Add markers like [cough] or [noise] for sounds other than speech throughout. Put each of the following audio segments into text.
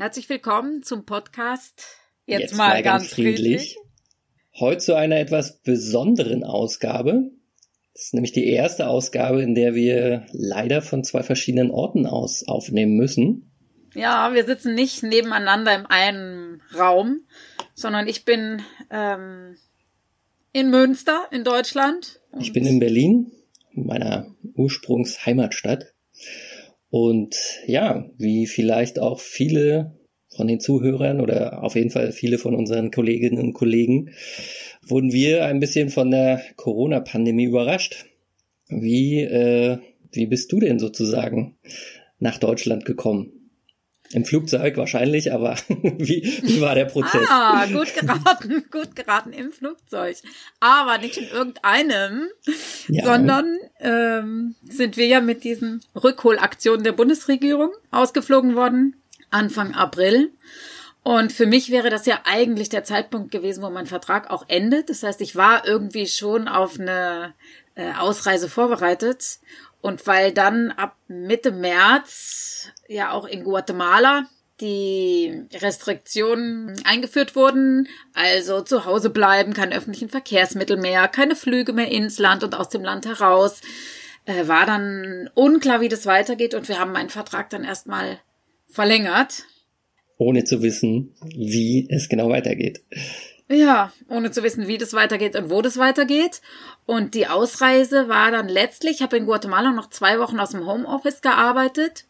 Herzlich willkommen zum Podcast Jetzt, Jetzt mal, mal, ganz, ganz friedlich. friedlich. Heute zu einer etwas besonderen Ausgabe. Das ist nämlich die erste Ausgabe, in der wir leider von zwei verschiedenen Orten aus aufnehmen müssen. Ja, wir sitzen nicht nebeneinander im einen Raum, sondern ich bin ähm, in Münster in Deutschland. Ich bin in Berlin, meiner Ursprungsheimatstadt. Und ja, wie vielleicht auch viele von den Zuhörern oder auf jeden Fall viele von unseren Kolleginnen und Kollegen wurden wir ein bisschen von der Corona-Pandemie überrascht. Wie, äh, wie bist du denn sozusagen nach Deutschland gekommen? Im Flugzeug wahrscheinlich, aber [laughs] wie, wie war der Prozess? Ah, gut geraten, [laughs] gut geraten im Flugzeug. Aber nicht in irgendeinem, ja. sondern ähm, sind wir ja mit diesen Rückholaktionen der Bundesregierung ausgeflogen worden Anfang April. Und für mich wäre das ja eigentlich der Zeitpunkt gewesen, wo mein Vertrag auch endet. Das heißt, ich war irgendwie schon auf eine äh, Ausreise vorbereitet. Und weil dann ab Mitte März ja auch in Guatemala die Restriktionen eingeführt wurden, also zu Hause bleiben, keine öffentlichen Verkehrsmittel mehr, keine Flüge mehr ins Land und aus dem Land heraus, äh, war dann unklar, wie das weitergeht und wir haben meinen Vertrag dann erstmal verlängert. Ohne zu wissen, wie es genau weitergeht. Ja, ohne zu wissen, wie das weitergeht und wo das weitergeht. Und die Ausreise war dann letztlich, ich habe in Guatemala noch zwei Wochen aus dem Homeoffice gearbeitet.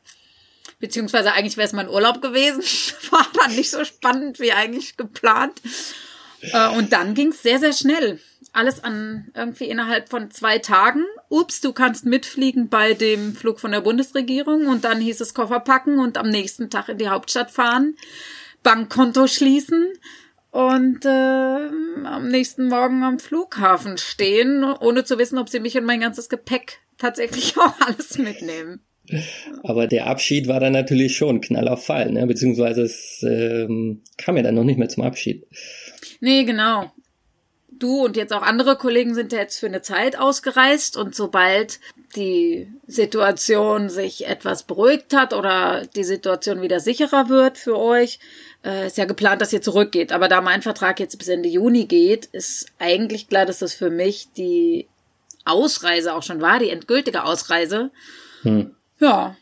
Beziehungsweise eigentlich wäre es mein Urlaub gewesen. [laughs] War dann nicht so spannend wie eigentlich geplant. Äh, und dann ging es sehr, sehr schnell. Alles an irgendwie innerhalb von zwei Tagen. Ups, du kannst mitfliegen bei dem Flug von der Bundesregierung. Und dann hieß es Koffer packen und am nächsten Tag in die Hauptstadt fahren, Bankkonto schließen und äh, am nächsten Morgen am Flughafen stehen, ohne zu wissen, ob sie mich und mein ganzes Gepäck tatsächlich [laughs] auch alles mitnehmen. Aber der Abschied war dann natürlich schon Knall auf Fall, ne? beziehungsweise es ähm, kam ja dann noch nicht mehr zum Abschied. Nee, genau. Du und jetzt auch andere Kollegen sind ja jetzt für eine Zeit ausgereist und sobald die Situation sich etwas beruhigt hat oder die Situation wieder sicherer wird für euch, äh, ist ja geplant, dass ihr zurückgeht. Aber da mein Vertrag jetzt bis Ende Juni geht, ist eigentlich klar, dass das für mich die Ausreise auch schon war, die endgültige Ausreise. Hm. Ja.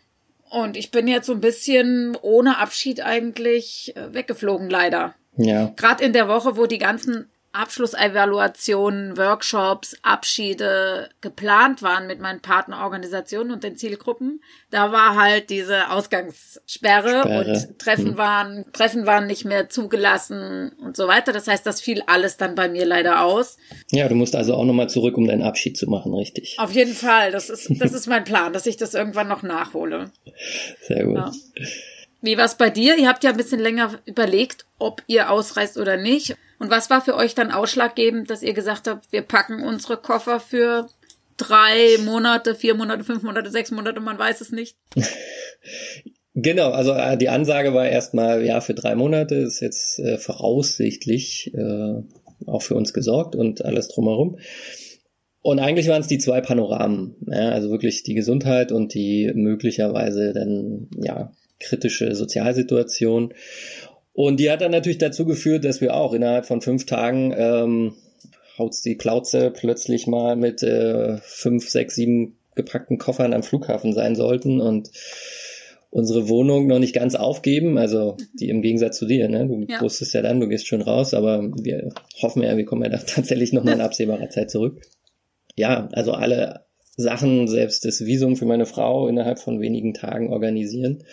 Und ich bin jetzt so ein bisschen ohne Abschied eigentlich äh, weggeflogen, leider. Ja. Gerade in der Woche, wo die ganzen Abschlussevaluationen, Workshops, Abschiede geplant waren mit meinen Partnerorganisationen und den Zielgruppen. Da war halt diese Ausgangssperre Sperre. und Treffen hm. waren, Treffen waren nicht mehr zugelassen und so weiter. Das heißt, das fiel alles dann bei mir leider aus. Ja, du musst also auch nochmal zurück, um deinen Abschied zu machen, richtig? Auf jeden Fall. Das ist, das [laughs] ist mein Plan, dass ich das irgendwann noch nachhole. Sehr gut. Ja. Wie war's bei dir? Ihr habt ja ein bisschen länger überlegt, ob ihr ausreist oder nicht. Und was war für euch dann ausschlaggebend, dass ihr gesagt habt, wir packen unsere Koffer für drei Monate, vier Monate, fünf Monate, sechs Monate, man weiß es nicht? [laughs] Genau, also äh, die Ansage war erstmal, ja, für drei Monate ist jetzt äh, voraussichtlich äh, auch für uns gesorgt und alles drumherum. Und eigentlich waren es die zwei Panoramen, ja, also wirklich die Gesundheit und die möglicherweise dann ja kritische Sozialsituation. Und die hat dann natürlich dazu geführt, dass wir auch innerhalb von fünf Tagen ähm, haut's die Plauze plötzlich mal mit äh, fünf, sechs, sieben gepackten Koffern am Flughafen sein sollten und unsere Wohnung noch nicht ganz aufgeben, also die im Gegensatz zu dir, ne? Du ja. wusstest ja dann, du gehst schon raus, aber wir hoffen ja, wir kommen ja da [laughs] tatsächlich noch mal in [laughs] absehbarer Zeit zurück. Ja, also alle Sachen, selbst das Visum für meine Frau innerhalb von wenigen Tagen organisieren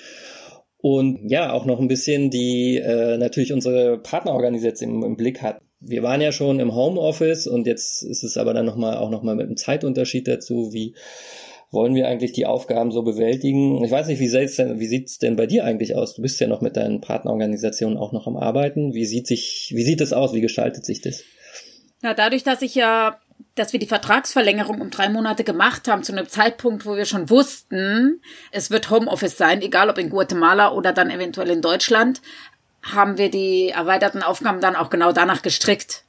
und ja, auch noch ein bisschen die äh, natürlich unsere Partnerorganisation im, im Blick hat. Wir waren ja schon im Homeoffice und jetzt ist es aber dann nochmal auch nochmal mit einem Zeitunterschied dazu, wie wollen wir eigentlich die Aufgaben so bewältigen? Ich weiß nicht, wie sieht's denn, wie sieht's denn bei dir eigentlich aus? Du bist ja noch mit deinen Partnerorganisationen auch noch am Arbeiten. Wie sieht sich, wie sieht das aus? Wie gestaltet sich das? Ja, dadurch, dass ich ja, dass wir die Vertragsverlängerung um drei Monate gemacht haben, zu einem Zeitpunkt, wo wir schon wussten, es wird Homeoffice sein, egal ob in Guatemala oder dann eventuell in Deutschland, haben wir die erweiterten Aufgaben dann auch genau danach gestrickt.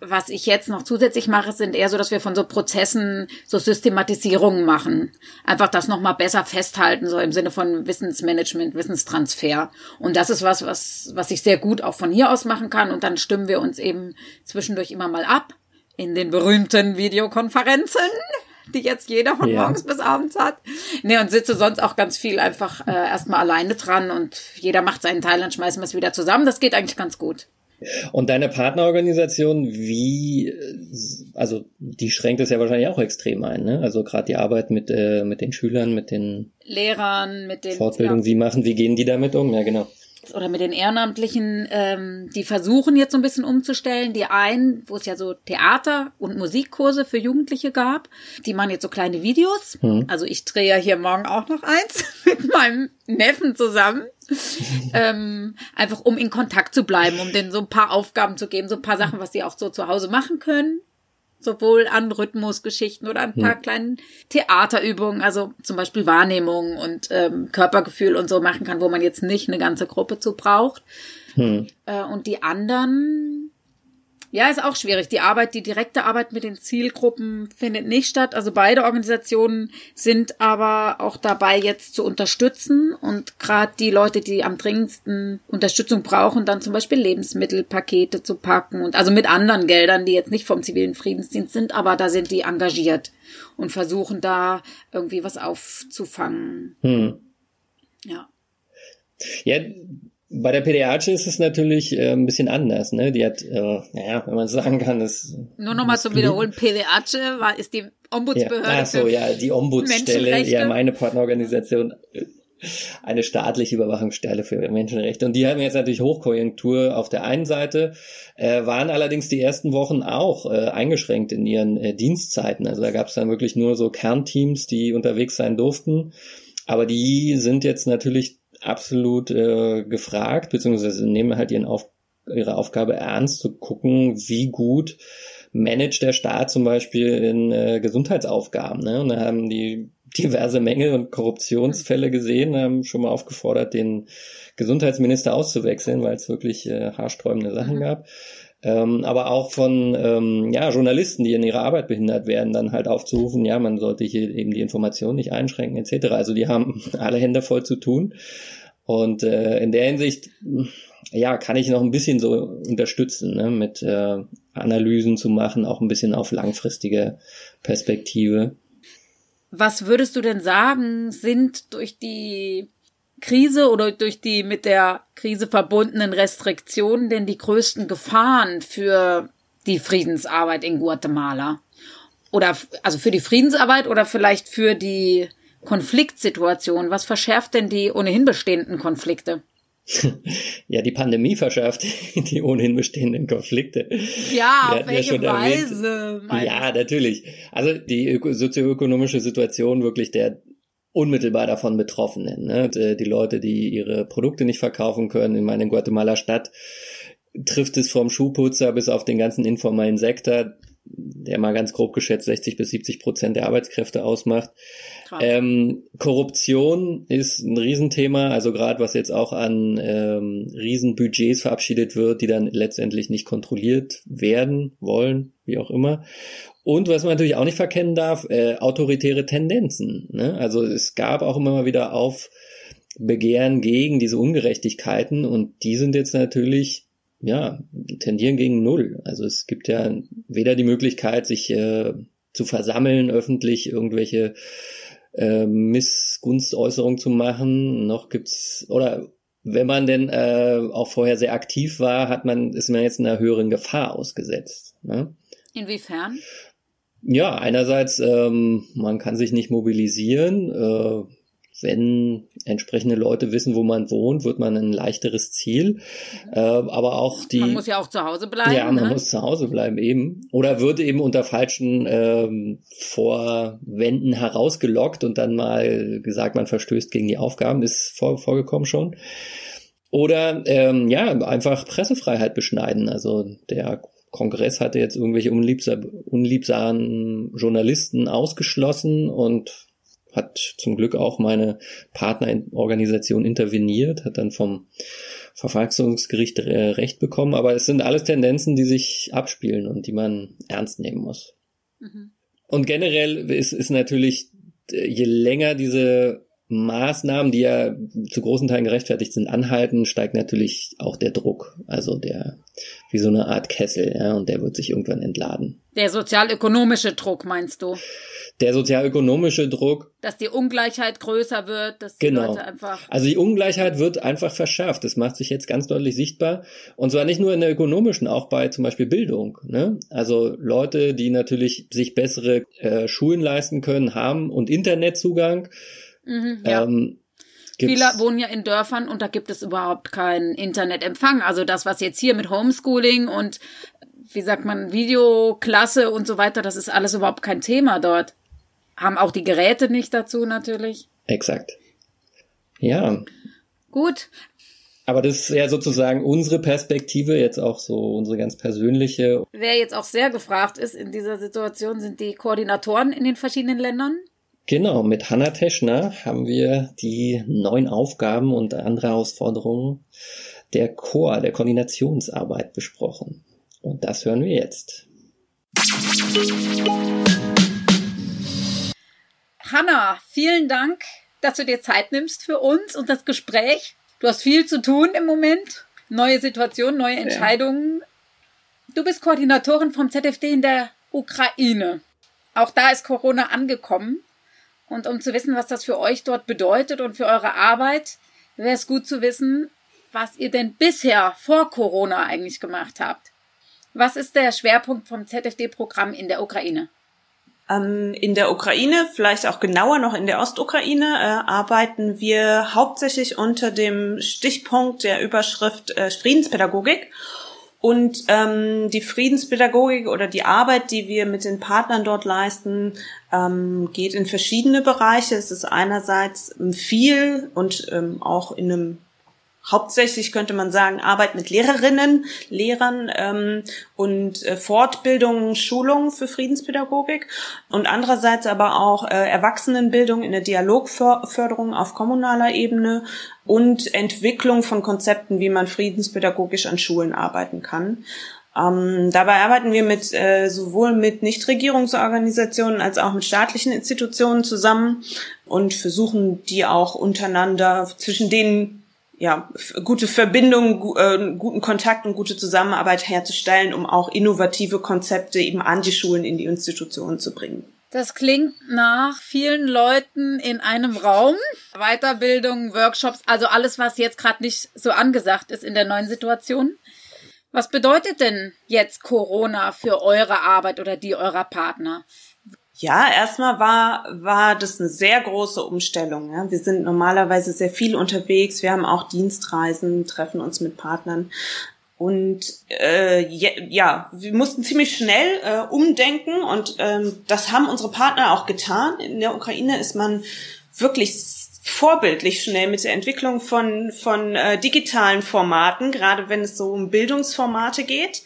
Was ich jetzt noch zusätzlich mache, sind eher so, dass wir von so Prozessen so Systematisierungen machen. Einfach das nochmal besser festhalten, so im Sinne von Wissensmanagement, Wissenstransfer. Und das ist was, was, was ich sehr gut auch von hier aus machen kann. Und dann stimmen wir uns eben zwischendurch immer mal ab in den berühmten Videokonferenzen die jetzt jeder von ja. morgens bis abends hat. Nee, und sitze sonst auch ganz viel einfach äh, erstmal alleine dran und jeder macht seinen Teil, dann schmeißen wir es wieder zusammen. Das geht eigentlich ganz gut. Und deine Partnerorganisation, wie, also die schränkt es ja wahrscheinlich auch extrem ein, ne? Also gerade die Arbeit mit, äh, mit den Schülern, mit den Lehrern, mit den Fortbildungen, ja. wie machen, wie gehen die damit um? Ja, genau oder mit den Ehrenamtlichen, ähm, die versuchen jetzt so ein bisschen umzustellen. Die einen, wo es ja so Theater- und Musikkurse für Jugendliche gab, die machen jetzt so kleine Videos. Mhm. Also ich drehe ja hier morgen auch noch eins [laughs] mit meinem Neffen zusammen. [laughs] ähm, einfach um in Kontakt zu bleiben, um denen so ein paar Aufgaben zu geben, so ein paar Sachen, was sie auch so zu Hause machen können sowohl an Rhythmusgeschichten oder an ein paar hm. kleinen Theaterübungen, also zum Beispiel Wahrnehmung und ähm, Körpergefühl und so machen kann, wo man jetzt nicht eine ganze Gruppe zu braucht. Hm. Äh, und die anderen ja, ist auch schwierig. Die Arbeit, die direkte Arbeit mit den Zielgruppen findet nicht statt. Also beide Organisationen sind aber auch dabei, jetzt zu unterstützen und gerade die Leute, die am dringendsten Unterstützung brauchen, dann zum Beispiel Lebensmittelpakete zu packen und also mit anderen Geldern, die jetzt nicht vom zivilen Friedensdienst sind, aber da sind die engagiert und versuchen da irgendwie was aufzufangen. Hm. Ja. Ja, bei der PDAC ist es natürlich äh, ein bisschen anders. Ne? Die hat, äh, naja, wenn man sagen kann, ist. Nur nochmal zum Wiederholen, PDAC war, ist die Ombudsbehörde. Ja. Ach so, ja, die Ombudsstelle, ja, meine Partnerorganisation, eine staatliche Überwachungsstelle für Menschenrechte. Und die haben jetzt natürlich Hochkonjunktur auf der einen Seite, äh, waren allerdings die ersten Wochen auch äh, eingeschränkt in ihren äh, Dienstzeiten. Also da gab es dann wirklich nur so Kernteams, die unterwegs sein durften. Aber die sind jetzt natürlich absolut äh, gefragt, beziehungsweise nehmen halt ihren Auf, ihre Aufgabe ernst, zu gucken, wie gut managt der Staat zum Beispiel in äh, Gesundheitsaufgaben. Ne? Und da haben die diverse Mängel und Korruptionsfälle gesehen, haben schon mal aufgefordert, den Gesundheitsminister auszuwechseln, weil es wirklich äh, haarsträubende Sachen mhm. gab. Ähm, aber auch von ähm, ja, Journalisten, die in ihrer Arbeit behindert werden, dann halt aufzurufen, ja, man sollte hier eben die Information nicht einschränken, etc. Also die haben [laughs] alle Hände voll zu tun. Und äh, in der Hinsicht, ja, kann ich noch ein bisschen so unterstützen, ne, mit äh, Analysen zu machen, auch ein bisschen auf langfristige Perspektive. Was würdest du denn sagen, sind durch die Krise oder durch die mit der Krise verbundenen Restriktionen denn die größten Gefahren für die Friedensarbeit in Guatemala? Oder also für die Friedensarbeit oder vielleicht für die Konfliktsituation? Was verschärft denn die ohnehin bestehenden Konflikte? [laughs] Ja, die Pandemie verschärft [laughs] die ohnehin bestehenden Konflikte. Ja, auf welche ja Weise? Ja, natürlich. Also die sozioökonomische Situation wirklich der unmittelbar davon Betroffenen. Ne? Die Leute, die ihre Produkte nicht verkaufen können. In Guatemala Stadt trifft es vom Schuhputzer bis auf den ganzen informellen Sektor, der mal ganz grob geschätzt 60 bis 70 Prozent der Arbeitskräfte ausmacht. Ähm, Korruption ist ein Riesenthema, also gerade was jetzt auch an ähm, Riesenbudgets verabschiedet wird, die dann letztendlich nicht kontrolliert werden wollen, wie auch immer. Und was man natürlich auch nicht verkennen darf, äh, autoritäre Tendenzen. Ne? Also es gab auch immer mal wieder Aufbegehren gegen diese Ungerechtigkeiten und die sind jetzt natürlich ja, tendieren gegen Null. Also es gibt ja weder die Möglichkeit, sich äh, zu versammeln, öffentlich irgendwelche äh, Missgunstäußerungen zu machen, noch gibt's, oder wenn man denn äh, auch vorher sehr aktiv war, hat man, ist man jetzt einer höheren Gefahr ausgesetzt. Ne? Inwiefern? Ja, einerseits, ähm, man kann sich nicht mobilisieren. Äh, wenn entsprechende Leute wissen, wo man wohnt, wird man ein leichteres Ziel. Äh, aber auch die. Man muss ja auch zu Hause bleiben. Ja, man ne? muss zu Hause bleiben eben. Oder wird eben unter falschen ähm, Vorwänden herausgelockt und dann mal gesagt, man verstößt gegen die Aufgaben. ist vor, vorgekommen schon. Oder ähm, ja, einfach Pressefreiheit beschneiden. Also der Kongress hatte jetzt irgendwelche unliebsamen Journalisten ausgeschlossen und hat zum Glück auch meine Partnerorganisation interveniert, hat dann vom Verfassungsgericht äh, Recht bekommen, aber es sind alles Tendenzen, die sich abspielen und die man ernst nehmen muss. Mhm. Und generell ist, ist natürlich, äh, je länger diese Maßnahmen, die ja zu großen Teilen gerechtfertigt sind, anhalten, steigt natürlich auch der Druck. Also der, wie so eine Art Kessel, ja, und der wird sich irgendwann entladen. Der sozialökonomische Druck, meinst du? Der sozialökonomische Druck. Dass die Ungleichheit größer wird, dass die genau. Leute einfach. Also die Ungleichheit wird einfach verschärft. Das macht sich jetzt ganz deutlich sichtbar. Und zwar nicht nur in der ökonomischen, auch bei zum Beispiel Bildung. Ne? Also Leute, die natürlich sich bessere äh, Schulen leisten können, haben und Internetzugang Mhm, ja. Ähm, Viele wohnen ja in Dörfern und da gibt es überhaupt keinen Internetempfang. Also das, was jetzt hier mit Homeschooling und wie sagt man, Videoklasse und so weiter, das ist alles überhaupt kein Thema dort. Haben auch die Geräte nicht dazu natürlich. Exakt. Ja. Gut. Aber das ist ja sozusagen unsere Perspektive, jetzt auch so unsere ganz persönliche. Wer jetzt auch sehr gefragt ist in dieser Situation, sind die Koordinatoren in den verschiedenen Ländern. Genau, mit Hanna Teschner haben wir die neuen Aufgaben und andere Herausforderungen der Chor, der Koordinationsarbeit besprochen. Und das hören wir jetzt. Hanna, vielen Dank, dass du dir Zeit nimmst für uns und das Gespräch. Du hast viel zu tun im Moment. Neue Situationen, neue Entscheidungen. Ja. Du bist Koordinatorin vom ZFD in der Ukraine. Auch da ist Corona angekommen. Und um zu wissen, was das für euch dort bedeutet und für eure Arbeit, wäre es gut zu wissen, was ihr denn bisher vor Corona eigentlich gemacht habt. Was ist der Schwerpunkt vom ZFD-Programm in der Ukraine? Ähm, in der Ukraine, vielleicht auch genauer noch in der Ostukraine, äh, arbeiten wir hauptsächlich unter dem Stichpunkt der Überschrift äh, Friedenspädagogik. Und ähm, die Friedenspädagogik oder die Arbeit, die wir mit den Partnern dort leisten, ähm, geht in verschiedene Bereiche. Es ist einerseits viel und ähm, auch in einem hauptsächlich könnte man sagen Arbeit mit Lehrerinnen, Lehrern ähm, und äh, Fortbildungen, Schulungen für Friedenspädagogik und andererseits aber auch äh, Erwachsenenbildung in der Dialogförderung auf kommunaler Ebene und Entwicklung von Konzepten, wie man friedenspädagogisch an Schulen arbeiten kann. Ähm, dabei arbeiten wir mit äh, sowohl mit Nichtregierungsorganisationen als auch mit staatlichen Institutionen zusammen und versuchen die auch untereinander zwischen denen ja, gute Verbindung, äh, guten Kontakt und gute Zusammenarbeit herzustellen, um auch innovative Konzepte eben an die Schulen, in die Institutionen zu bringen. Das klingt nach vielen Leuten in einem Raum. Weiterbildung, Workshops, also alles, was jetzt gerade nicht so angesagt ist in der neuen Situation. Was bedeutet denn jetzt Corona für eure Arbeit oder die eurer Partner? Ja, erstmal war, war das eine sehr große Umstellung. Ja. Wir sind normalerweise sehr viel unterwegs. Wir haben auch Dienstreisen, treffen uns mit Partnern. Und äh, ja, wir mussten ziemlich schnell äh, umdenken und ähm, das haben unsere Partner auch getan. In der Ukraine ist man wirklich vorbildlich schnell mit der Entwicklung von, von äh, digitalen Formaten, gerade wenn es so um Bildungsformate geht.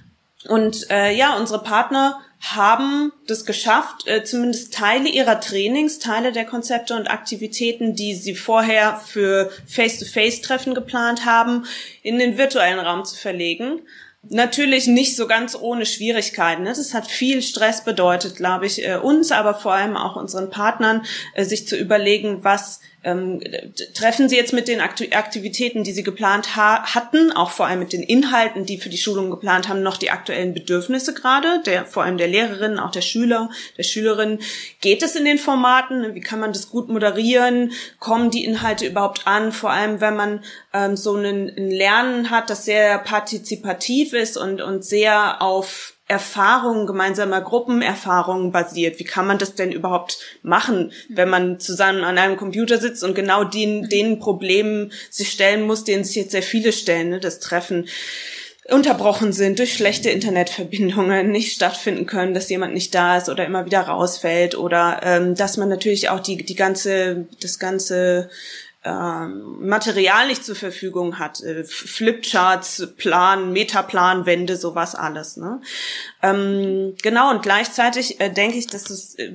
Und äh, ja, unsere Partner haben das geschafft, äh, zumindest Teile ihrer Trainings, Teile der Konzepte und Aktivitäten, die sie vorher für Face-to-Face-Treffen geplant haben, in den virtuellen Raum zu verlegen. Natürlich nicht so ganz ohne Schwierigkeiten. Das hat viel Stress bedeutet, glaube ich, äh, uns, aber vor allem auch unseren Partnern, äh, sich zu überlegen, was ähm, treffen Sie jetzt mit den Aktivitäten, die Sie geplant ha hatten, auch vor allem mit den Inhalten, die für die Schulung geplant haben, noch die aktuellen Bedürfnisse gerade, der, vor allem der Lehrerinnen, auch der Schüler, der Schülerinnen. Geht es in den Formaten? Wie kann man das gut moderieren? Kommen die Inhalte überhaupt an? Vor allem, wenn man ähm, so ein Lernen hat, das sehr partizipativ ist und, und sehr auf Erfahrungen, gemeinsamer Gruppenerfahrungen basiert. Wie kann man das denn überhaupt machen, wenn man zusammen an einem Computer sitzt und genau den, den Problemen sich stellen muss, denen sich jetzt sehr viele stellen, ne? das Treffen unterbrochen sind durch schlechte Internetverbindungen, nicht stattfinden können, dass jemand nicht da ist oder immer wieder rausfällt oder ähm, dass man natürlich auch die die ganze das ganze ähm, Material nicht zur Verfügung hat, äh, Flipcharts, Plan, Metaplan, Wände, sowas alles. Ne? Ähm, genau, und gleichzeitig äh, denke ich, dass es äh,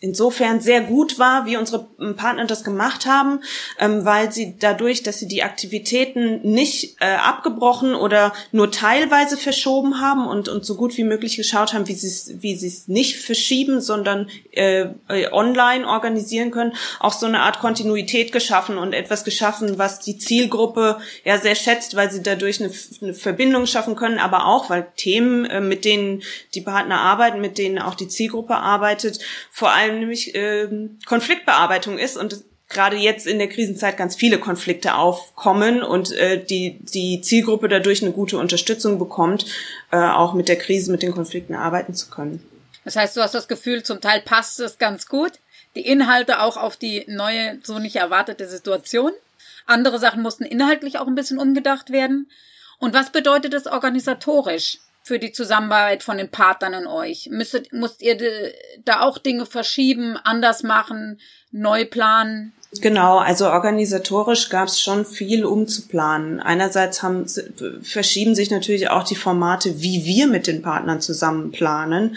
insofern sehr gut war, wie unsere ähm, Partner das gemacht haben, ähm, weil sie dadurch, dass sie die Aktivitäten nicht äh, abgebrochen oder nur teilweise verschoben haben und, und so gut wie möglich geschaut haben, wie sie es wie es nicht verschieben, sondern äh, äh, online organisieren können, auch so eine Art Kontinuität geschaffen und etwas geschaffen, was die Zielgruppe ja sehr schätzt, weil sie dadurch eine, eine Verbindung schaffen können, aber auch, weil Themen, äh, mit denen die Partner arbeiten, mit denen auch die Zielgruppe arbeitet, vor allem allem nämlich äh, Konfliktbearbeitung ist und gerade jetzt in der Krisenzeit ganz viele Konflikte aufkommen und äh, die, die Zielgruppe dadurch eine gute Unterstützung bekommt, äh, auch mit der Krise, mit den Konflikten arbeiten zu können. Das heißt, du hast das Gefühl, zum Teil passt es ganz gut. Die Inhalte auch auf die neue, so nicht erwartete Situation. Andere Sachen mussten inhaltlich auch ein bisschen umgedacht werden. Und was bedeutet das organisatorisch? Für die Zusammenarbeit von den Partnern in euch? Müsstet, musst ihr da auch Dinge verschieben, anders machen, neu planen? Genau, also organisatorisch gab es schon viel umzuplanen. Einerseits haben, verschieben sich natürlich auch die Formate, wie wir mit den Partnern zusammen planen,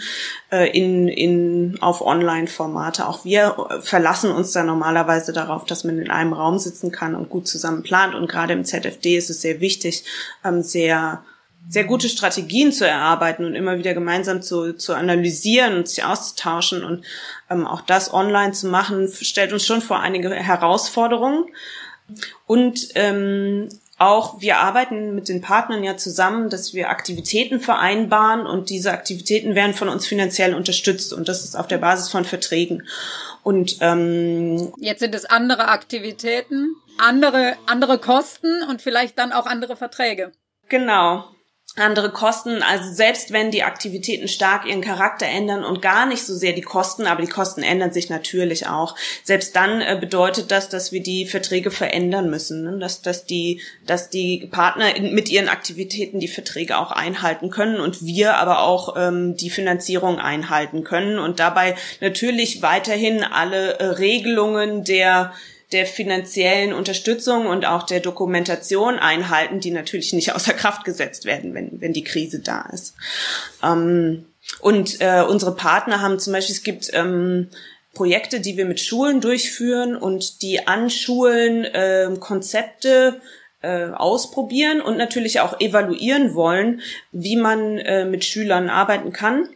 äh, in, in, auf Online-Formate. Auch wir verlassen uns da normalerweise darauf, dass man in einem Raum sitzen kann und gut zusammen plant. Und gerade im ZFD ist es sehr wichtig, ähm, sehr sehr gute Strategien zu erarbeiten und immer wieder gemeinsam zu, zu analysieren und sich auszutauschen und ähm, auch das online zu machen, stellt uns schon vor einige Herausforderungen. Und ähm, auch wir arbeiten mit den Partnern ja zusammen, dass wir Aktivitäten vereinbaren und diese Aktivitäten werden von uns finanziell unterstützt und das ist auf der Basis von Verträgen. Und ähm, jetzt sind es andere Aktivitäten, andere andere Kosten und vielleicht dann auch andere Verträge. Genau andere Kosten, also selbst wenn die Aktivitäten stark ihren Charakter ändern und gar nicht so sehr die Kosten, aber die Kosten ändern sich natürlich auch. Selbst dann äh, bedeutet das, dass wir die Verträge verändern müssen, ne? dass, dass, die, dass die Partner mit ihren Aktivitäten die Verträge auch einhalten können und wir aber auch ähm, die Finanzierung einhalten können und dabei natürlich weiterhin alle äh, Regelungen der der finanziellen Unterstützung und auch der Dokumentation einhalten, die natürlich nicht außer Kraft gesetzt werden, wenn, wenn die Krise da ist. Ähm, und äh, unsere Partner haben zum Beispiel, es gibt ähm, Projekte, die wir mit Schulen durchführen und die an Schulen äh, Konzepte äh, ausprobieren und natürlich auch evaluieren wollen, wie man äh, mit Schülern arbeiten kann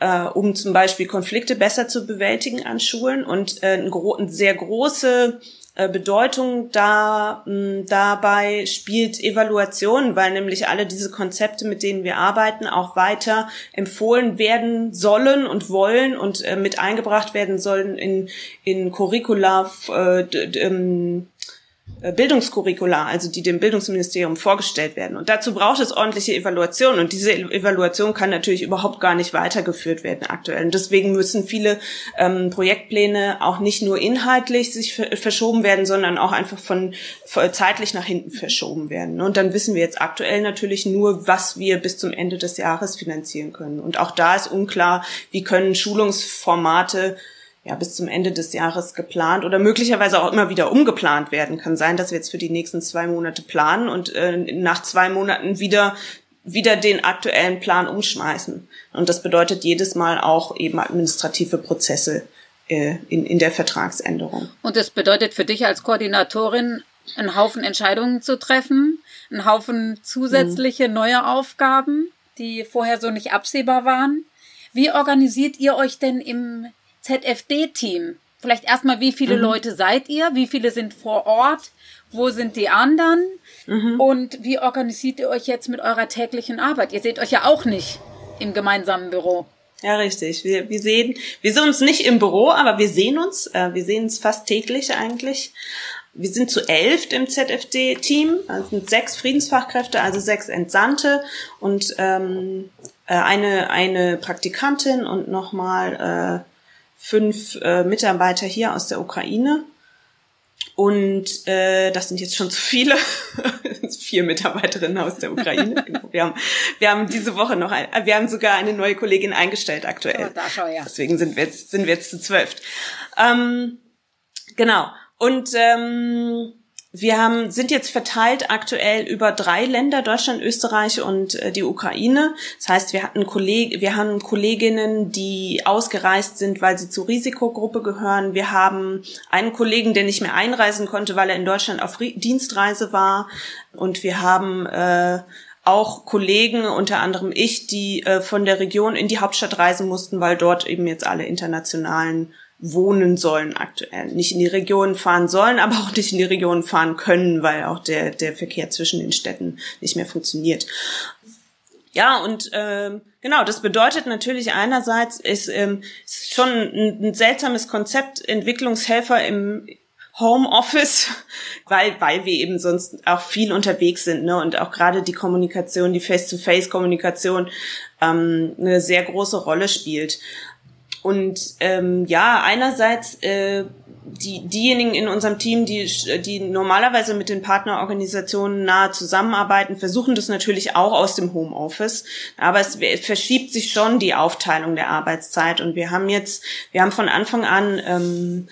äh, um zum Beispiel Konflikte besser zu bewältigen an Schulen und äh, eine, eine sehr große äh, Bedeutung da mh, dabei spielt Evaluation, weil nämlich alle diese Konzepte, mit denen wir arbeiten, auch weiter empfohlen werden sollen und wollen und äh, mit eingebracht werden sollen in in Curricula äh, ähm, äh, Bildungskurricula, also die dem Bildungsministerium vorgestellt werden. Und dazu braucht es ordentliche Evaluation. Und diese Evaluation kann natürlich überhaupt gar nicht weitergeführt werden aktuell. Und deswegen müssen viele ähm, Projektpläne auch nicht nur inhaltlich sich verschoben werden, sondern auch einfach von, von zeitlich nach hinten verschoben werden. Und dann wissen wir jetzt aktuell natürlich nur, was wir bis zum Ende des Jahres finanzieren können. Und auch da ist unklar, wie können Schulungsformate ja, bis zum Ende des Jahres geplant oder möglicherweise auch immer wieder umgeplant werden. Kann sein, dass wir jetzt für die nächsten zwei Monate planen und äh, nach zwei Monaten wieder wieder den aktuellen Plan umschmeißen. Und das bedeutet jedes Mal auch eben administrative Prozesse äh, in, in der Vertragsänderung. Und das bedeutet für dich als Koordinatorin, einen Haufen Entscheidungen zu treffen, einen Haufen zusätzliche mhm. neue Aufgaben, die vorher so nicht absehbar waren. Wie organisiert ihr euch denn im ZFD-Team? Vielleicht erstmal, wie viele mhm. Leute seid ihr? Wie viele sind vor Ort? Wo sind die anderen? Mhm. Und wie organisiert ihr euch jetzt mit eurer täglichen Arbeit? Ihr seht euch ja auch nicht im gemeinsamen Büro. Ja, richtig. Wir, wir sehen, wir sehen uns nicht im Büro, aber wir sehen uns. Äh, wir sehen uns fast täglich eigentlich. wir sind zu elf im ZFD-Team, also sind sechs Friedensfachkräfte, also sechs Entsandte und ähm, äh, eine, eine Praktikantin und nochmal äh, fünf äh, Mitarbeiter hier aus der Ukraine. Und äh, das sind jetzt schon zu viele. [laughs] Vier Mitarbeiterinnen aus der Ukraine. [laughs] Genau. Wir haben, wir haben diese Woche noch, ein, wir haben sogar eine neue Kollegin eingestellt aktuell. Oh, da schau, ja. Deswegen sind wir jetzt, sind wir jetzt zu zwölf. Ähm, genau. Und ähm, wir haben, sind jetzt verteilt aktuell über drei Länder, Deutschland, Österreich und äh, die Ukraine. Das heißt, wir hatten Kolleg wir haben Kolleginnen, die ausgereist sind, weil sie zur Risikogruppe gehören. Wir haben einen Kollegen, der nicht mehr einreisen konnte, weil er in Deutschland auf Dienstreise war. Und wir haben äh, auch Kollegen, unter anderem ich, die äh, von der Region in die Hauptstadt reisen mussten, weil dort eben jetzt alle internationalen wohnen sollen aktuell. Nicht in die Regionen fahren sollen, aber auch nicht in die Regionen fahren können, weil auch der, der Verkehr zwischen den Städten nicht mehr funktioniert. Ja, und ähm, genau, das bedeutet natürlich einerseits, ist, ähm, ist schon ein, ein seltsames Konzept, Entwicklungshelfer im Homeoffice, [laughs] weil, weil wir eben sonst auch viel unterwegs sind, ne? Und auch gerade die Kommunikation, die Face-to-Face-Kommunikation ähm, eine sehr große Rolle spielt. Und ähm, ja, einerseits äh, die, diejenigen in unserem Team, die, die normalerweise mit den Partnerorganisationen nahe zusammenarbeiten, versuchen das natürlich auch aus dem Homeoffice. Aber es verschiebt sich schon die Aufteilung der Arbeitszeit. Und wir haben jetzt, wir haben von Anfang an ähm,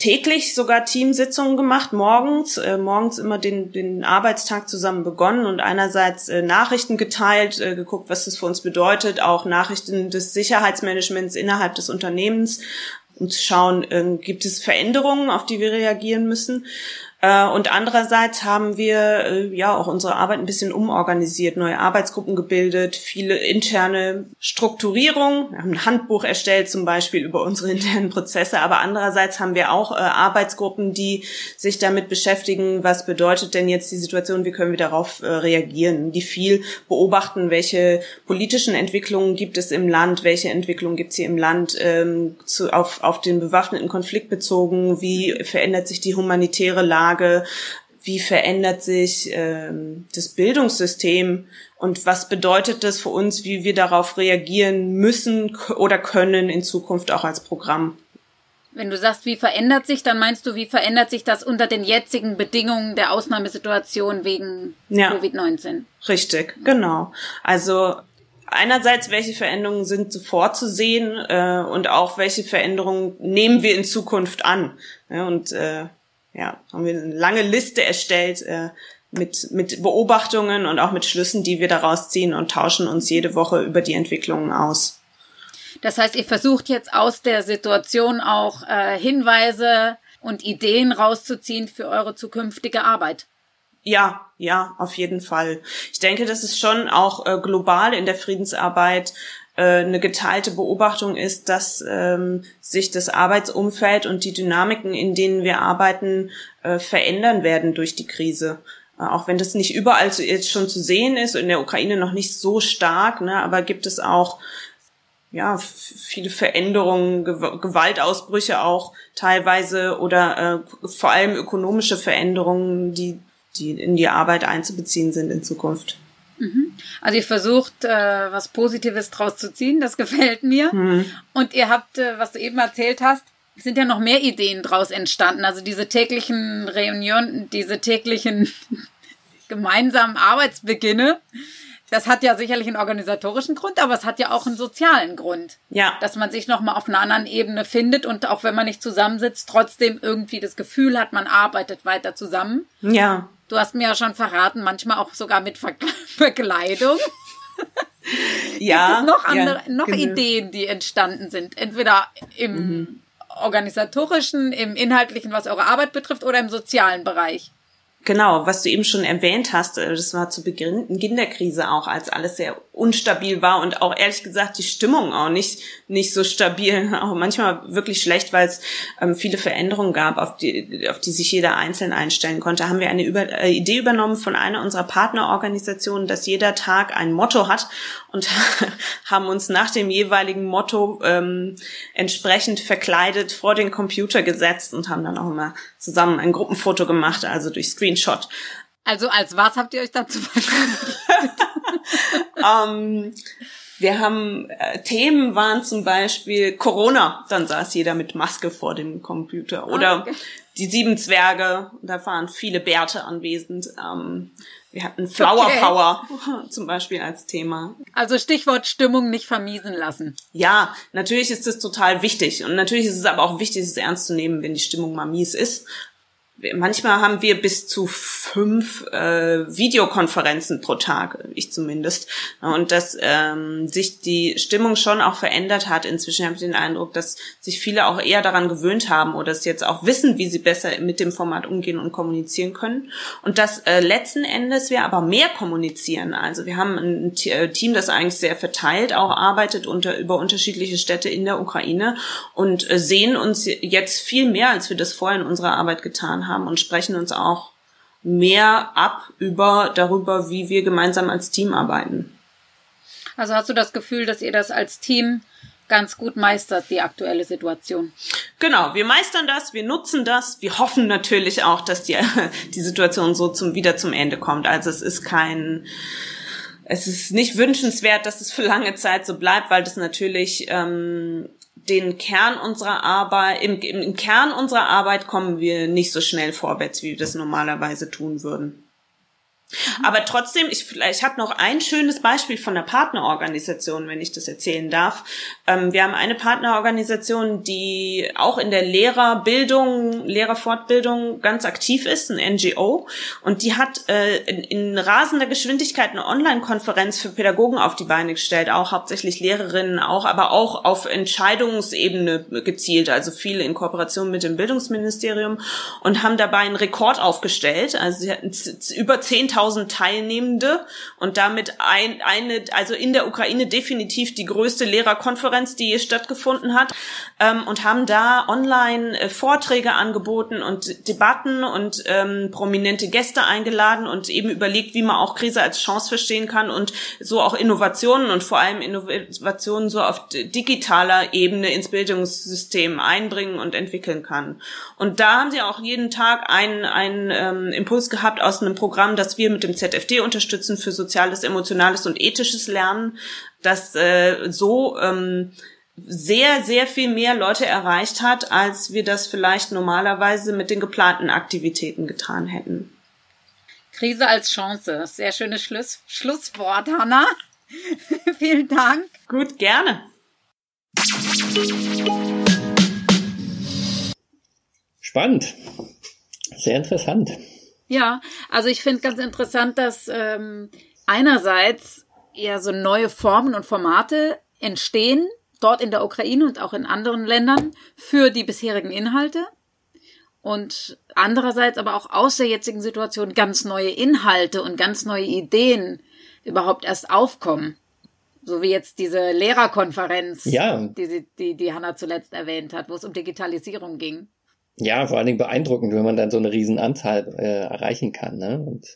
täglich sogar Teamsitzungen gemacht, morgens, äh, morgens immer den, den Arbeitstag zusammen begonnen und einerseits äh, Nachrichten geteilt, äh, geguckt, was das für uns bedeutet, auch Nachrichten des Sicherheitsmanagements innerhalb des Unternehmens, um zu schauen, äh, gibt es Veränderungen, auf die wir reagieren müssen. Äh, und andererseits haben wir äh, ja auch unsere Arbeit ein bisschen umorganisiert, neue Arbeitsgruppen gebildet, viele interne Strukturierung. Wir haben ein Handbuch erstellt zum Beispiel über unsere internen Prozesse, aber andererseits haben wir auch äh, Arbeitsgruppen, die sich damit beschäftigen, was bedeutet denn jetzt die Situation, wie können wir darauf reagieren, die viel beobachten, welche politischen Entwicklungen gibt es im Land, welche Entwicklungen gibt es hier im Land ähm, zu, auf, auf den bewaffneten Konflikt bezogen, wie verändert sich die humanitäre Lage, Frage, wie verändert sich ähm, das Bildungssystem und was bedeutet das für uns, wie wir darauf reagieren müssen oder können in Zukunft auch als Programm. Wenn du sagst, wie verändert sich, dann meinst du, wie verändert sich das unter den jetzigen Bedingungen der Ausnahmesituation wegen ja, Covid-19? Richtig, genau. Also einerseits, welche Veränderungen sind vorzusehen äh, und auch welche Veränderungen nehmen wir in Zukunft an. Ja, und äh, ja, haben wir eine lange Liste erstellt äh, mit, mit Beobachtungen und auch mit Schlüssen, die wir daraus ziehen und tauschen uns jede Woche über die Entwicklungen aus. Das heißt, ihr versucht jetzt aus der Situation auch äh, Hinweise und Ideen rauszuziehen für eure zukünftige Arbeit. Ja, ja, auf jeden Fall. Ich denke, das ist schon auch äh, global in der Friedensarbeit eine geteilte Beobachtung ist, dass ähm, sich das Arbeitsumfeld und die Dynamiken, in denen wir arbeiten, äh, verändern werden durch die Krise. Äh, auch wenn das nicht überall so jetzt schon zu sehen ist, in der Ukraine noch nicht so stark, ne, aber gibt es auch ja, viele Veränderungen, Gewaltausbrüche auch teilweise oder äh, vor allem ökonomische Veränderungen, die, die in die Arbeit einzubeziehen sind in Zukunft. Mhm. Also ihr versucht, äh, was Positives draus zu ziehen, das [laughs] gefällt mir. Mhm. Und ihr habt, äh, was du eben erzählt hast, sind ja noch mehr Ideen draus entstanden. Also diese täglichen Reunionen, diese täglichen [laughs] gemeinsamen Arbeitsbeginne. Das hat ja sicherlich einen organisatorischen Grund, aber es hat ja auch einen sozialen Grund. Ja. Dass man sich nochmal auf einer anderen Ebene findet und auch wenn man nicht zusammensitzt, trotzdem irgendwie das Gefühl hat, man arbeitet weiter zusammen. Ja. Du hast mir ja schon verraten, manchmal auch sogar mit Ver [laughs] Verkleidung. ja. [laughs] Gibt es noch andere, ja, noch genau. Ideen, die entstanden sind? Entweder im mhm. organisatorischen, im inhaltlichen, was eure Arbeit betrifft, oder im sozialen Bereich? Genau, was du eben schon erwähnt hast, äh, das war zu Beginn der Krise auch, als alles sehr unstabil war und auch ehrlich gesagt die Stimmung auch nicht nicht so stabil, [laughs] auch manchmal wirklich schlecht, weil es ähm, viele Veränderungen gab, auf die auf die sich jeder einzeln einstellen konnte. Haben wir eine Über äh, Idee übernommen von einer unserer Partnerorganisationen, dass jeder Tag ein Motto hat und [laughs] haben uns nach dem jeweiligen Motto ähm, entsprechend verkleidet vor den Computer gesetzt und haben dann auch immer zusammen ein Gruppenfoto gemacht, also durch Screenshot. Also als was habt ihr euch dazu [laughs] ähm, wir haben äh, Themen waren zum Beispiel Corona, dann saß jeder mit Maske vor dem Computer oder ah, okay. die sieben Zwerge, da waren viele Bärte anwesend. Ähm, wir hatten Flower okay. Power [laughs] zum Beispiel als Thema. Also Stichwort Stimmung nicht vermiesen lassen. Ja, natürlich ist das total wichtig. Und natürlich ist es aber auch wichtig, es ernst zu nehmen, wenn die Stimmung mal mies ist manchmal haben wir bis zu fünf äh, Videokonferenzen pro Tag, ich zumindest. Und dass ähm, sich die Stimmung schon auch verändert hat. Inzwischen habe ich den Eindruck, dass sich viele auch eher daran gewöhnt haben oder es jetzt auch wissen, wie sie besser mit dem Format umgehen und kommunizieren können. Und dass äh, letzten Endes wir aber mehr kommunizieren. Also wir haben ein äh, Team, das eigentlich sehr verteilt auch arbeitet unter, über unterschiedliche Städte in der Ukraine und äh, sehen uns jetzt viel mehr, als wir das vorher in unserer Arbeit getan haben haben und sprechen uns auch mehr ab über darüber, wie wir gemeinsam als Team arbeiten. Also hast du das Gefühl, dass ihr das als Team ganz gut meistert, die aktuelle Situation. Genau, wir meistern das, wir nutzen das, wir hoffen natürlich auch, dass die, [laughs] die Situation so zum, wieder zum Ende kommt. Also es ist kein, es ist nicht wünschenswert, dass es für lange Zeit so bleibt, weil das natürlich ähm, den Kern unserer Arbeit, im, im Kern unserer Arbeit kommen wir nicht so schnell vorwärts, wie wir das normalerweise tun würden. Mhm. Aber trotzdem, ich, ich habe noch ein schönes Beispiel von der Partnerorganisation, wenn ich das erzählen darf. Ähm, wir haben eine Partnerorganisation, die auch in der Lehrerbildung, Lehrerfortbildung ganz aktiv ist, ein NGO. Und die hat äh, in, in rasender Geschwindigkeit eine Online-Konferenz für Pädagogen auf die Beine gestellt, auch hauptsächlich Lehrerinnen, auch, aber auch auf Entscheidungsebene gezielt, also viele in Kooperation mit dem Bildungsministerium und haben dabei einen Rekord aufgestellt. Also sie hatten über 10.000 10.000 Teilnehmende und damit ein, eine, also in der Ukraine definitiv die größte Lehrerkonferenz, die je stattgefunden hat, ähm, und haben da online äh, Vorträge angeboten und Debatten und ähm, prominente Gäste eingeladen und eben überlegt, wie man auch Krise als Chance verstehen kann und so auch Innovationen und vor allem Innovationen so auf digitaler Ebene ins Bildungssystem einbringen und entwickeln kann. Und da haben sie auch jeden Tag einen, einen ähm, Impuls gehabt aus einem Programm, das wir mit dem ZFD unterstützen für soziales, emotionales und ethisches Lernen, das äh, so ähm, sehr, sehr viel mehr Leute erreicht hat, als wir das vielleicht normalerweise mit den geplanten Aktivitäten getan hätten. Krise als Chance. Sehr schönes Schluss Schlusswort, Hanna. [laughs] Vielen Dank. Gut, gerne. Spannend. Sehr interessant. Ja, also ich finde ganz interessant, dass ähm, einerseits ja so neue Formen und Formate entstehen, dort in der Ukraine und auch in anderen Ländern für die bisherigen Inhalte. Und andererseits aber auch aus der jetzigen Situation ganz neue Inhalte und ganz neue Ideen überhaupt erst aufkommen. So wie jetzt diese Lehrerkonferenz, ja. die, die, die Hanna zuletzt erwähnt hat, wo es um Digitalisierung ging. Ja, vor allen Dingen beeindruckend, wenn man dann so eine Riesenanzahl äh, erreichen kann. Ne? Und,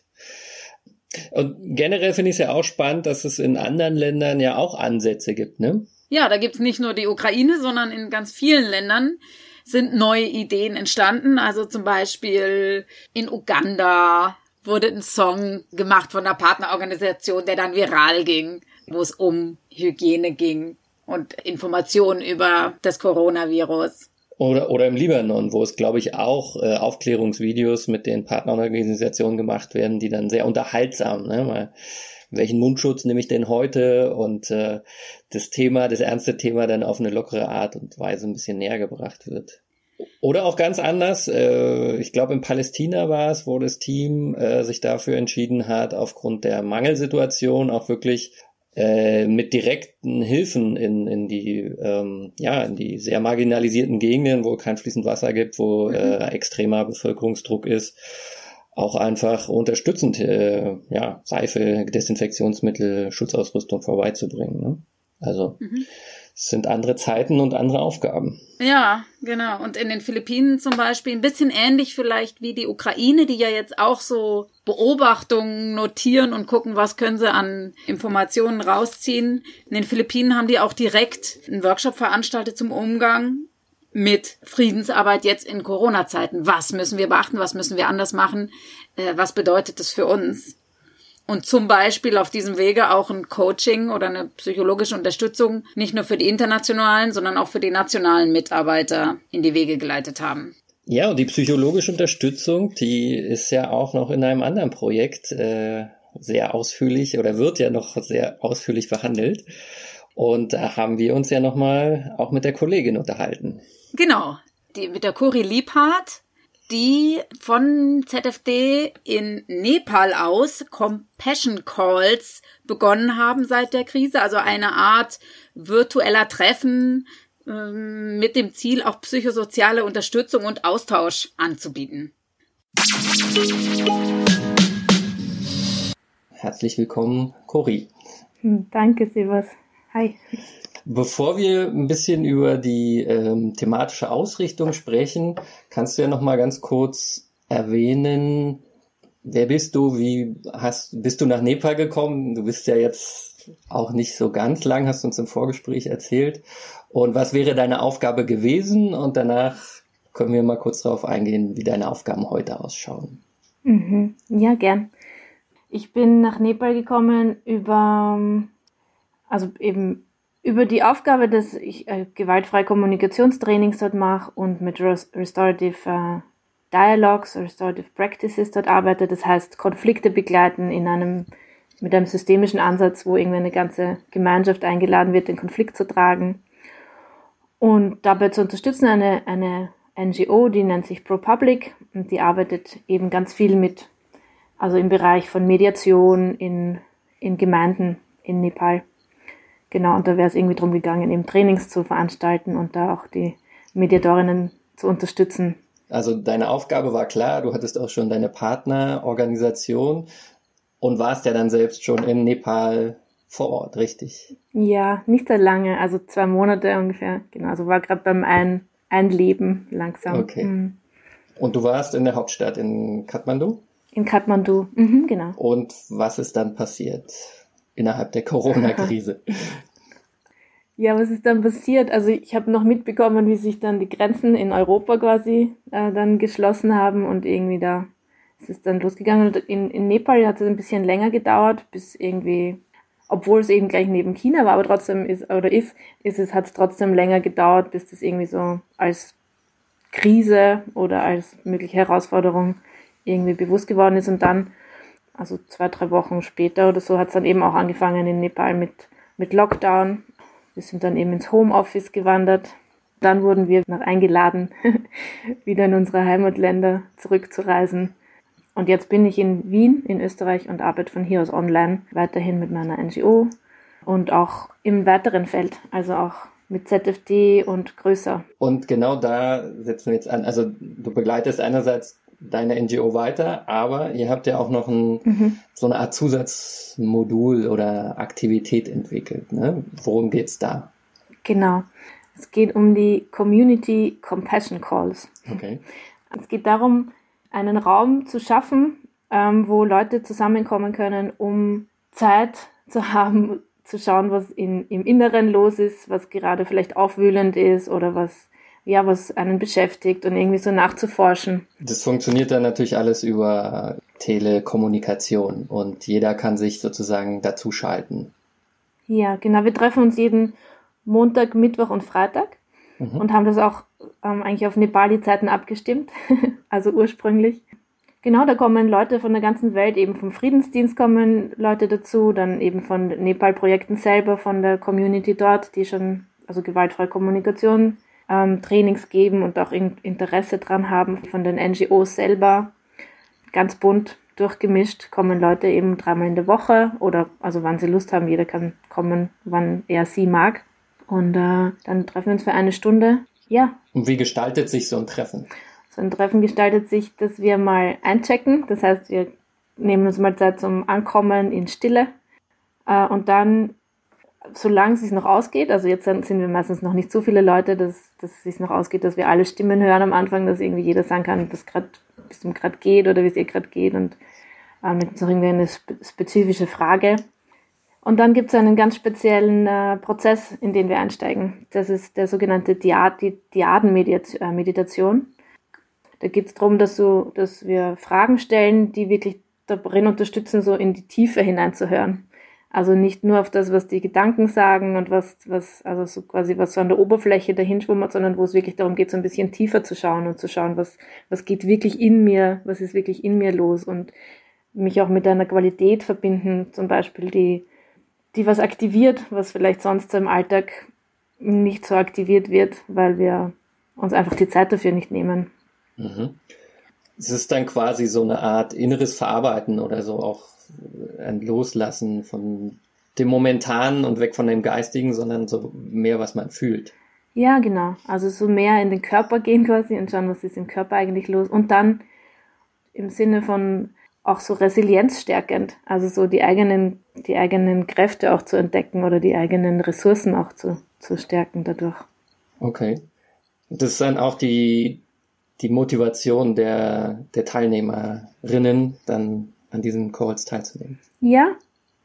und generell finde ich es ja auch spannend, dass es in anderen Ländern ja auch Ansätze gibt. Ne? Ja, da gibt's nicht nur die Ukraine, sondern in ganz vielen Ländern sind neue Ideen entstanden. Also zum Beispiel in Uganda wurde ein Song gemacht von einer Partnerorganisation, der dann viral ging, wo es um Hygiene ging und Informationen über das Coronavirus. Oder, oder im Libanon, wo es, glaube ich, auch äh, Aufklärungsvideos mit den Partnerorganisationen gemacht werden, die dann sehr unterhaltsam, ne, weil welchen Mundschutz nehme ich denn heute und äh, das Thema, das ernste Thema dann auf eine lockere Art und Weise ein bisschen näher gebracht wird. Oder auch ganz anders, äh, ich glaube in Palästina war es, wo das Team äh, sich dafür entschieden hat, aufgrund der Mangelsituation auch wirklich äh, mit direkten Hilfen in, in die ähm, ja in die sehr marginalisierten Gegenden, wo kein fließend Wasser gibt, wo mhm. äh, extremer Bevölkerungsdruck ist, auch einfach unterstützend äh, ja Seife, Desinfektionsmittel, Schutzausrüstung vorbeizubringen. Ne? Also mhm. Sind andere Zeiten und andere Aufgaben. Ja, genau. Und in den Philippinen zum Beispiel ein bisschen ähnlich vielleicht wie die Ukraine, die ja jetzt auch so Beobachtungen notieren und gucken, was können sie an Informationen rausziehen. In den Philippinen haben die auch direkt einen Workshop veranstaltet zum Umgang mit Friedensarbeit jetzt in Corona-Zeiten? Was müssen wir beachten? Was müssen wir anders machen? Äh, was bedeutet das für uns? Und zum Beispiel auf diesem Wege auch ein Coaching oder eine psychologische Unterstützung nicht nur für die internationalen, sondern auch für die nationalen Mitarbeiter in die Wege geleitet haben. Ja, und die psychologische Unterstützung, die ist ja auch noch in einem anderen Projekt äh, sehr ausführlich oder wird ja noch sehr ausführlich behandelt. Und da haben wir uns ja nochmal auch mit der Kollegin unterhalten. Genau, die, mit der Cori Liebhardt, die von ZFD in Nepal aus Compassion Calls begonnen haben seit der Krise, also eine Art virtueller Treffen ähm, mit dem Ziel, auch psychosoziale Unterstützung und Austausch anzubieten. Herzlich willkommen, Cori. Danke, Sebas. Hi. Bevor wir ein bisschen über die ähm, thematische Ausrichtung sprechen, kannst du ja noch mal ganz kurz erwähnen, wer bist du? Wie hast bist du nach Nepal gekommen? Du bist ja jetzt auch nicht so ganz lang, hast uns im Vorgespräch erzählt. Und was wäre deine Aufgabe gewesen? Und danach können wir mal kurz darauf eingehen, wie deine Aufgaben heute ausschauen. Mhm. Ja, gern. Ich bin nach Nepal gekommen über, also eben über die Aufgabe, dass ich äh, gewaltfreie Kommunikationstrainings dort mache und mit Restorative äh, Dialogues, Restorative Practices dort arbeite. Das heißt, Konflikte begleiten in einem, mit einem systemischen Ansatz, wo irgendwie eine ganze Gemeinschaft eingeladen wird, den Konflikt zu tragen und dabei zu unterstützen eine, eine NGO, die nennt sich ProPublic und die arbeitet eben ganz viel mit, also im Bereich von Mediation in, in Gemeinden in Nepal. Genau, und da wäre es irgendwie darum gegangen, eben Trainings zu veranstalten und da auch die Mediatorinnen zu unterstützen. Also deine Aufgabe war klar, du hattest auch schon deine Partnerorganisation und warst ja dann selbst schon in Nepal vor Ort, richtig? Ja, nicht so lange, also zwei Monate ungefähr. Genau, also war gerade beim Ein Einleben langsam. Okay. Mhm. Und du warst in der Hauptstadt in Kathmandu? In Kathmandu, mhm, genau. Und was ist dann passiert innerhalb der Corona-Krise? [laughs] ja, was ist dann passiert? Also ich habe noch mitbekommen, wie sich dann die Grenzen in Europa quasi äh, dann geschlossen haben und irgendwie da ist es dann losgegangen. Und in, in Nepal hat es ein bisschen länger gedauert, bis irgendwie obwohl es eben gleich neben China war, aber trotzdem ist oder ist, ist es, hat es trotzdem länger gedauert, bis das irgendwie so als Krise oder als mögliche Herausforderung irgendwie bewusst geworden ist und dann, also zwei, drei Wochen später oder so, hat es dann eben auch angefangen in Nepal mit, mit Lockdown. Wir sind dann eben ins Homeoffice gewandert. Dann wurden wir noch eingeladen, [laughs] wieder in unsere Heimatländer zurückzureisen. Und jetzt bin ich in Wien in Österreich und arbeite von hier aus online weiterhin mit meiner NGO und auch im weiteren Feld, also auch mit ZFD und größer. Und genau da setzen wir jetzt an. Also du begleitest einerseits deine NGO weiter, aber ihr habt ja auch noch ein, mhm. so eine Art Zusatzmodul oder Aktivität entwickelt. Ne? Worum geht's da? Genau. Es geht um die Community Compassion Calls. Okay. Es geht darum, einen Raum zu schaffen, ähm, wo Leute zusammenkommen können, um Zeit zu haben, zu schauen, was in, im Inneren los ist, was gerade vielleicht aufwühlend ist oder was, ja, was einen beschäftigt und irgendwie so nachzuforschen. Das funktioniert dann natürlich alles über Telekommunikation und jeder kann sich sozusagen dazuschalten. Ja, genau. Wir treffen uns jeden Montag, Mittwoch und Freitag mhm. und haben das auch ähm, eigentlich auf Nepali-Zeiten abgestimmt, [laughs] also ursprünglich. Genau, da kommen Leute von der ganzen Welt, eben vom Friedensdienst kommen Leute dazu, dann eben von Nepal-Projekten selber, von der Community dort, die schon, also gewaltfreie Kommunikation, ähm, Trainings geben und auch Interesse dran haben, von den NGOs selber. Ganz bunt durchgemischt kommen Leute eben dreimal in der Woche oder also wann sie Lust haben, jeder kann kommen, wann er sie mag. Und äh, dann treffen wir uns für eine Stunde. Ja. Und wie gestaltet sich so ein Treffen? So ein Treffen gestaltet sich, dass wir mal einchecken. Das heißt, wir nehmen uns mal Zeit zum Ankommen in Stille. Äh, und dann, solange es sich noch ausgeht, also jetzt sind wir meistens noch nicht so viele Leute, dass, dass es sich noch ausgeht, dass wir alle Stimmen hören am Anfang, dass irgendwie jeder sagen kann, wie es ihm gerade geht oder wie es ihr gerade geht und äh, mit uns noch irgendwie eine spezifische Frage Und dann gibt es einen ganz speziellen äh, Prozess, in den wir einsteigen. Das ist der sogenannte Diad Diadenmeditation. Äh, da geht es darum, dass, du, dass wir Fragen stellen, die wirklich darin unterstützen, so in die Tiefe hineinzuhören. Also nicht nur auf das, was die Gedanken sagen und was, was, also so quasi was so an der Oberfläche dahin schwummert, sondern wo es wirklich darum geht, so ein bisschen tiefer zu schauen und zu schauen, was, was geht wirklich in mir, was ist wirklich in mir los und mich auch mit einer Qualität verbinden, zum Beispiel, die, die was aktiviert, was vielleicht sonst so im Alltag nicht so aktiviert wird, weil wir uns einfach die Zeit dafür nicht nehmen. Mhm. Es ist dann quasi so eine Art inneres Verarbeiten oder so auch ein Loslassen von dem Momentanen und weg von dem Geistigen, sondern so mehr, was man fühlt. Ja, genau. Also so mehr in den Körper gehen quasi und schauen, was ist im Körper eigentlich los. Und dann im Sinne von auch so resilienzstärkend, also so die eigenen, die eigenen Kräfte auch zu entdecken oder die eigenen Ressourcen auch zu, zu stärken dadurch. Okay. Das ist dann auch die, die Motivation der, der Teilnehmerinnen, dann an diesen Calls teilzunehmen. Ja,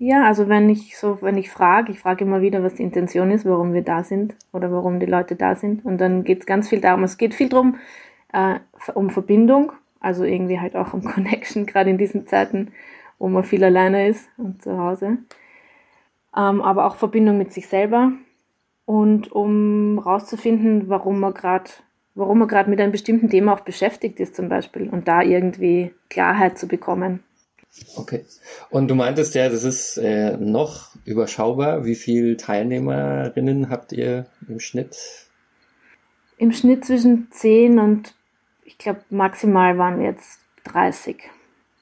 ja, also wenn ich so, wenn ich frage, ich frage immer wieder, was die Intention ist, warum wir da sind oder warum die Leute da sind. Und dann geht es ganz viel darum, es geht viel darum, äh, um Verbindung, also irgendwie halt auch um [laughs] Connection, gerade in diesen Zeiten, wo man viel alleine ist und zu Hause. Ähm, aber auch Verbindung mit sich selber und um rauszufinden, warum man gerade warum man gerade mit einem bestimmten Thema auch beschäftigt ist zum Beispiel und da irgendwie Klarheit zu bekommen. Okay. Und du meintest ja, das ist äh, noch überschaubar. Wie viele Teilnehmerinnen habt ihr im Schnitt? Im Schnitt zwischen 10 und ich glaube maximal waren wir jetzt 30.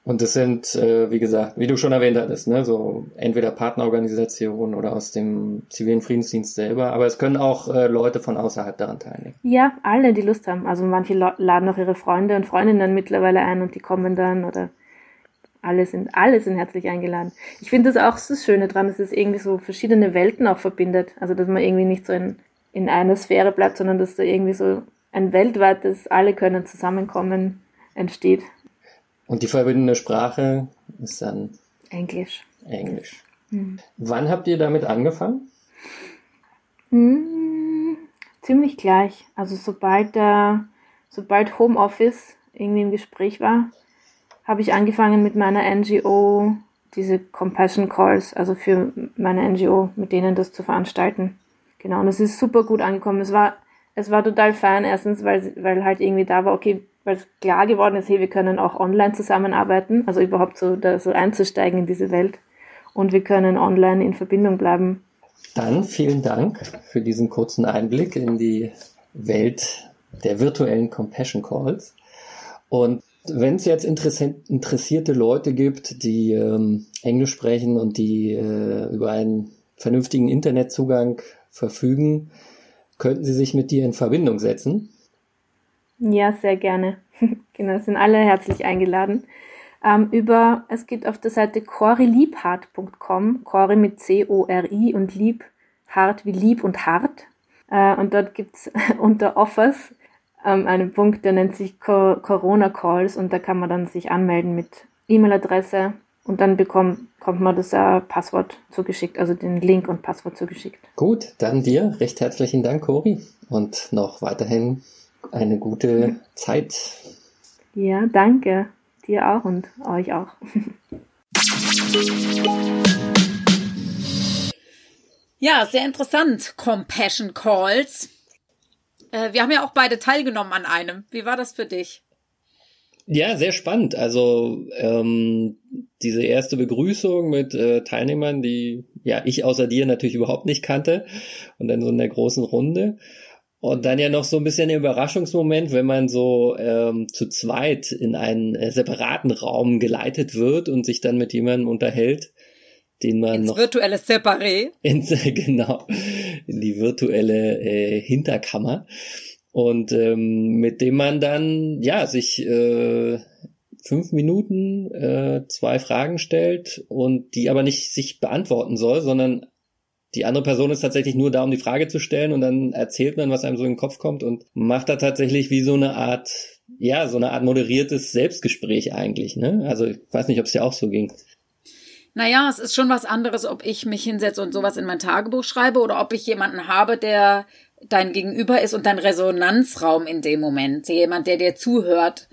Und das sind, äh, wie gesagt, wie du schon erwähnt hattest, ne, so entweder Partnerorganisationen oder aus dem zivilen Friedensdienst selber, aber es können auch äh, Leute von außerhalb daran teilnehmen. Ja, alle, die Lust haben. Also manche laden auch ihre Freunde und Freundinnen mittlerweile ein und die kommen dann oder alle sind, alle sind herzlich eingeladen. Ich finde das auch das Schöne dran, dass es irgendwie so verschiedene Welten auch verbindet. Also, dass man irgendwie nicht so in, in einer Sphäre bleibt, sondern dass da irgendwie so ein weltweites, alle können zusammenkommen, entsteht. Und die verbindende Sprache ist dann Englisch. Englisch. Hm. Wann habt ihr damit angefangen? Hm, ziemlich gleich. Also sobald der, sobald Homeoffice irgendwie im Gespräch war, habe ich angefangen mit meiner NGO diese Compassion Calls, also für meine NGO, mit denen das zu veranstalten. Genau, und es ist super gut angekommen. Es war, es war total fein, erstens, weil, weil halt irgendwie da war, okay, weil es klar geworden ist, hey, wir können auch online zusammenarbeiten, also überhaupt so, da so einzusteigen in diese Welt. Und wir können online in Verbindung bleiben. Dann vielen Dank für diesen kurzen Einblick in die Welt der virtuellen Compassion Calls. Und wenn es jetzt interessierte Leute gibt, die ähm, Englisch sprechen und die äh, über einen vernünftigen Internetzugang verfügen, könnten sie sich mit dir in Verbindung setzen. Ja, sehr gerne. [laughs] genau, sind alle herzlich eingeladen. Ähm, über, es gibt auf der Seite coriliebhart.com, Cori mit C-O-R-I und lieb, hart wie lieb und hart. Äh, und dort gibt's [laughs] unter Offers ähm, einen Punkt, der nennt sich Co Corona Calls und da kann man dann sich anmelden mit E-Mail-Adresse und dann bekommt, kommt man das äh, Passwort zugeschickt, also den Link und Passwort zugeschickt. Gut, dann dir recht herzlichen Dank, Cori, und noch weiterhin eine gute Zeit. Ja, danke. Dir auch und euch auch. [laughs] Ja, sehr interessant. Compassion Calls. Äh, wir haben ja auch beide teilgenommen an einem. Wie war das für dich? Ja, sehr spannend. Also ähm, diese erste Begrüßung mit äh, Teilnehmern, die ja ich außer dir natürlich überhaupt nicht kannte und dann so in der großen Runde. Und dann ja noch so ein bisschen der Überraschungsmoment, wenn man so ähm, zu zweit in einen äh, separaten Raum geleitet wird und sich dann mit jemandem unterhält, den man ins noch virtuelle Separé. Ins, [laughs] genau, in die virtuelle äh, Hinterkammer. Und ähm, mit dem man dann ja sich äh, fünf Minuten äh, zwei Fragen stellt und die aber nicht sich beantworten soll, sondern die andere Person ist tatsächlich nur da, um die Frage zu stellen und dann erzählt man, was einem so in den Kopf kommt und macht da tatsächlich wie so eine Art, ja, so eine Art moderiertes Selbstgespräch eigentlich, ne? Also ich weiß nicht, ob es ja auch so ging. Naja, es ist schon was anderes, ob ich mich hinsetze und sowas in mein Tagebuch schreibe oder ob ich jemanden habe, der dein Gegenüber ist und dein Resonanzraum in dem Moment. Jemand, der dir zuhört.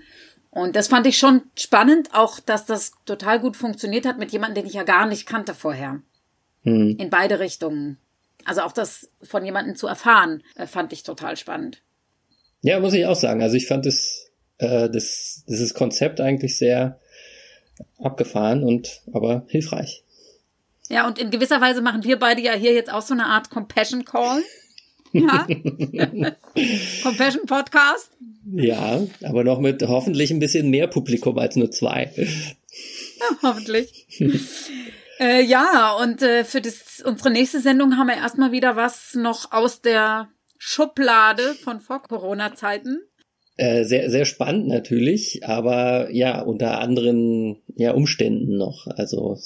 Und das fand ich schon spannend, auch dass das total gut funktioniert hat mit jemandem, den ich ja gar nicht kannte vorher. Hm. In beide Richtungen. Also auch das von jemandem zu erfahren, äh, fand ich total spannend. Ja, muss ich auch sagen. Also ich fand das, äh, das, dieses Konzept eigentlich sehr abgefahren und aber hilfreich. Ja, und in gewisser Weise machen wir beide ja hier jetzt auch so eine Art Compassion Call. Ja. [laughs] Compassion Podcast. Ja, aber noch mit hoffentlich ein bisschen mehr Publikum als nur zwei. Ja, hoffentlich. äh, ja, und äh, für das, unsere nächste Sendung haben wir erstmal wieder was noch aus der Schublade von vor Corona-Zeiten. Äh, sehr, sehr spannend natürlich, aber ja, unter anderen ja, Umständen noch. Also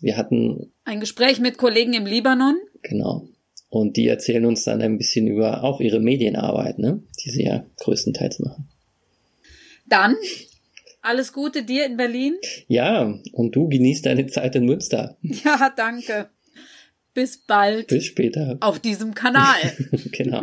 wir hatten ein Gespräch mit Kollegen im Libanon. Genau. Und die erzählen uns dann ein bisschen über auch ihre Medienarbeit, ne? die sie ja größtenteils machen. Dann alles Gute dir in Berlin. Ja, und du genießt deine Zeit in Münster. [laughs] Ja, danke. Bis bald. Bis später. Auf diesem Kanal. [laughs] genau.